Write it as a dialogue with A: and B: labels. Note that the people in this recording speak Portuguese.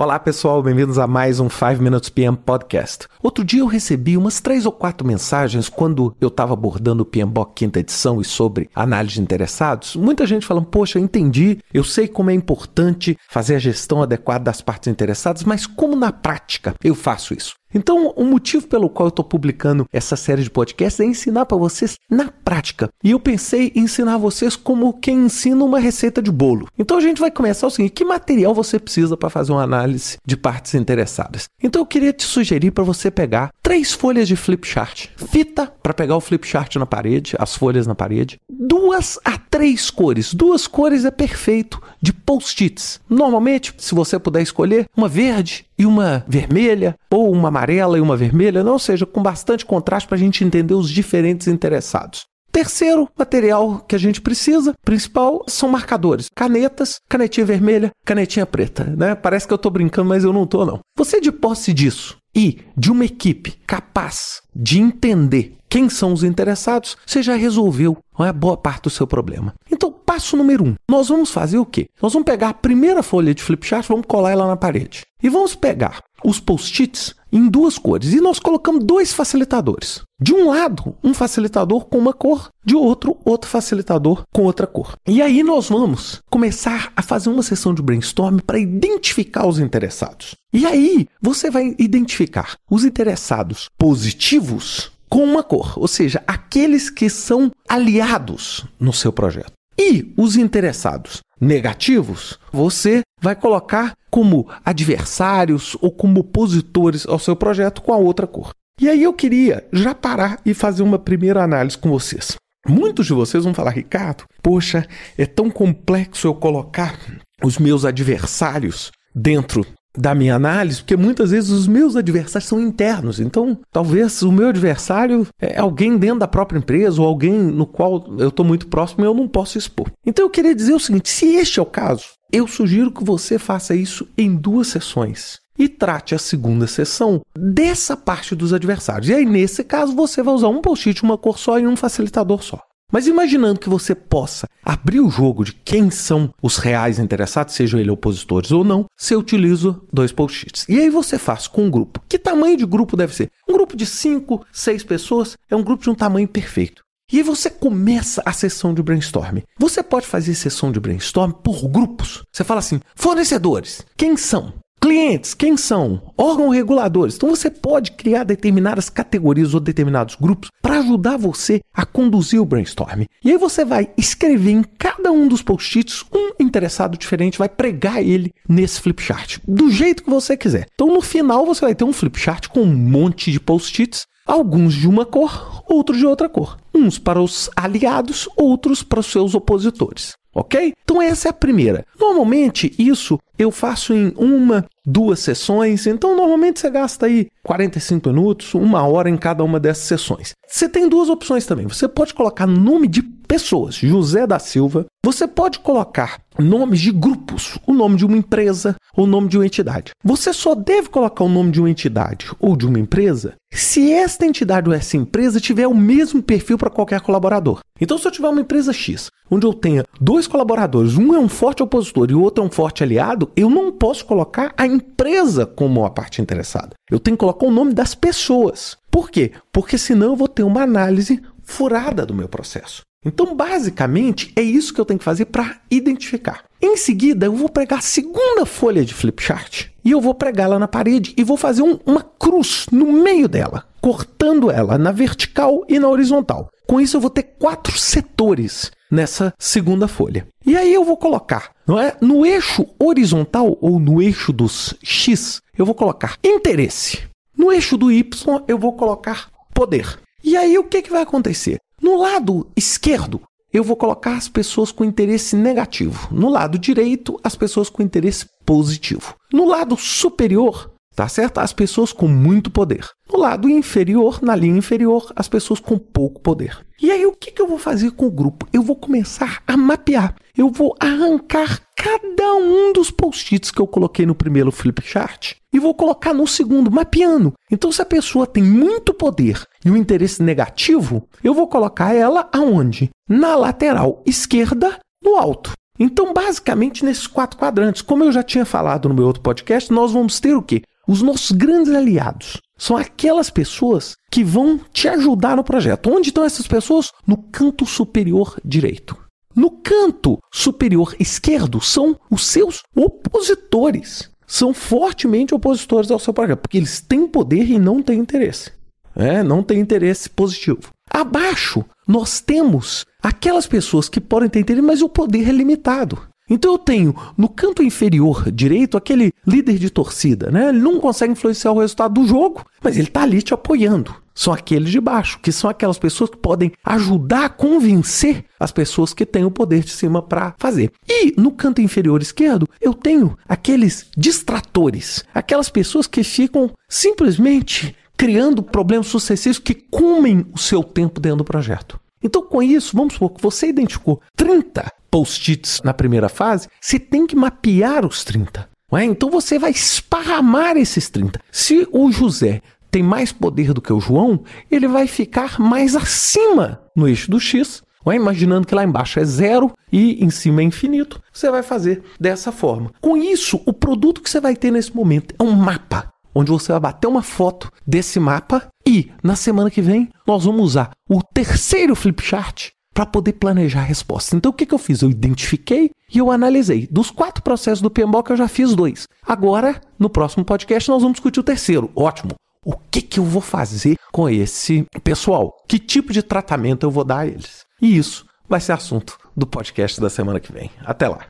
A: Olá pessoal, bem-vindos a mais um 5 Minutes PM Podcast. Outro dia eu recebi umas três ou quatro mensagens quando eu estava abordando o PMBOK quinta edição e sobre análise de interessados. Muita gente falando, poxa, entendi, eu sei como é importante fazer a gestão adequada das partes interessadas, mas como na prática eu faço isso? Então, o motivo pelo qual eu estou publicando essa série de podcasts é ensinar para vocês na prática. E eu pensei em ensinar vocês como quem ensina uma receita de bolo. Então, a gente vai começar o seguinte: que material você precisa para fazer uma análise de partes interessadas? Então, eu queria te sugerir para você pegar três folhas de flip chart, fita para pegar o flip chart na parede, as folhas na parede, duas a três cores. Duas cores é perfeito de post-its. Normalmente, se você puder escolher, uma verde e uma vermelha, ou uma amarela e uma vermelha, não seja com bastante contraste para a gente entender os diferentes interessados. Terceiro material que a gente precisa, principal, são marcadores. Canetas, canetinha vermelha, canetinha preta, né? Parece que eu estou brincando, mas eu não estou não. Você de posse disso e de uma equipe capaz de entender quem são os interessados, você já resolveu uma boa parte do seu problema. Então, passo número um, nós vamos fazer o quê? Nós vamos pegar a primeira folha de flipchart, vamos colar ela na parede. E vamos pegar os post-its em duas cores. E nós colocamos dois facilitadores. De um lado, um facilitador com uma cor, de outro, outro facilitador com outra cor. E aí nós vamos começar a fazer uma sessão de brainstorm para identificar os interessados. E aí você vai identificar os interessados positivos com uma cor, ou seja, aqueles que são aliados no seu projeto. E os interessados negativos, você vai colocar como adversários ou como opositores ao seu projeto com a outra cor. E aí eu queria já parar e fazer uma primeira análise com vocês. Muitos de vocês vão falar, Ricardo, poxa, é tão complexo eu colocar os meus adversários dentro da minha análise, porque muitas vezes os meus adversários são internos. Então, talvez o meu adversário é alguém dentro da própria empresa ou alguém no qual eu estou muito próximo e eu não posso expor. Então, eu queria dizer o seguinte: se este é o caso, eu sugiro que você faça isso em duas sessões e trate a segunda sessão dessa parte dos adversários. E aí, nesse caso, você vai usar um post-it, uma cor só e um facilitador só. Mas imaginando que você possa abrir o jogo de quem são os reais interessados, sejam eles opositores ou não, você utiliza dois post-its. E aí você faz com um grupo. Que tamanho de grupo deve ser? Um grupo de 5, 6 pessoas é um grupo de um tamanho perfeito. E aí você começa a sessão de brainstorm. Você pode fazer sessão de brainstorm por grupos. Você fala assim: fornecedores, quem são? Clientes, quem são? Órgãos reguladores. Então você pode criar determinadas categorias ou determinados grupos para ajudar você a conduzir o brainstorm. E aí você vai escrever em cada um dos post-its um interessado diferente, vai pregar ele nesse flipchart, do jeito que você quiser. Então no final você vai ter um flipchart com um monte de post-its, alguns de uma cor, outros de outra cor. Uns para os aliados, outros para os seus opositores. Ok? Então essa é a primeira. Normalmente isso eu faço em uma, duas sessões, então normalmente você gasta aí 45 minutos, uma hora em cada uma dessas sessões. Você tem duas opções também. Você pode colocar nome de pessoas, José da Silva. Você pode colocar nomes de grupos, o nome de uma empresa, o nome de uma entidade. Você só deve colocar o nome de uma entidade ou de uma empresa se esta entidade ou essa empresa tiver o mesmo perfil para qualquer colaborador. Então, se eu tiver uma empresa X, onde eu tenha dois colaboradores, um é um forte opositor e o outro é um forte aliado, eu não posso colocar a empresa como a parte interessada. Eu tenho que colocar o nome das pessoas. Por quê? Porque senão eu vou ter uma análise furada do meu processo. Então, basicamente, é isso que eu tenho que fazer para identificar. Em seguida, eu vou pregar a segunda folha de flipchart e eu vou pregá-la na parede e vou fazer um, uma cruz no meio dela, cortando ela na vertical e na horizontal. Com isso, eu vou ter quatro setores nessa segunda folha. E aí eu vou colocar, não é, no eixo horizontal ou no eixo dos X, eu vou colocar interesse. No eixo do Y, eu vou colocar poder. E aí o que, que vai acontecer? No lado esquerdo, eu vou colocar as pessoas com interesse negativo. No lado direito, as pessoas com interesse positivo. No lado superior, tá certo? As pessoas com muito poder. No lado inferior, na linha inferior, as pessoas com pouco poder. E aí o que, que eu vou fazer com o grupo? Eu vou começar a mapear. Eu vou arrancar cada um dos post-its que eu coloquei no primeiro flip chart e vou colocar no segundo, mapeando. Então, se a pessoa tem muito poder e um interesse negativo, eu vou colocar ela aonde? Na lateral esquerda, no alto. Então, basicamente, nesses quatro quadrantes, como eu já tinha falado no meu outro podcast, nós vamos ter o quê? Os nossos grandes aliados. São aquelas pessoas que vão te ajudar no projeto. Onde estão essas pessoas? No canto superior direito. No canto superior esquerdo são os seus opositores. São fortemente opositores ao seu projeto, porque eles têm poder e não têm interesse. É, não tem interesse positivo. Abaixo, nós temos aquelas pessoas que podem ter interesse, mas o poder é limitado. Então eu tenho no canto inferior direito aquele líder de torcida, né? Ele não consegue influenciar o resultado do jogo, mas ele está ali te apoiando. São aqueles de baixo, que são aquelas pessoas que podem ajudar a convencer as pessoas que têm o poder de cima para fazer. E no canto inferior esquerdo, eu tenho aqueles distratores, aquelas pessoas que ficam simplesmente criando problemas sucessivos que comem o seu tempo dentro do projeto. Então, com isso, vamos supor que você identificou 30 post-its na primeira fase, você tem que mapear os 30. É? Então, você vai esparramar esses 30. Se o José tem mais poder do que o João, ele vai ficar mais acima no eixo do X. É? Imaginando que lá embaixo é zero e em cima é infinito, você vai fazer dessa forma. Com isso, o produto que você vai ter nesse momento é um mapa onde você vai bater uma foto desse mapa e na semana que vem nós vamos usar o terceiro flip chart para poder planejar a resposta. Então o que, que eu fiz? Eu identifiquei e eu analisei. Dos quatro processos do PMBOK eu já fiz dois. Agora, no próximo podcast, nós vamos discutir o terceiro. Ótimo. O que, que eu vou fazer com esse pessoal? Que tipo de tratamento eu vou dar a eles? E isso vai ser assunto do podcast da semana que vem. Até lá.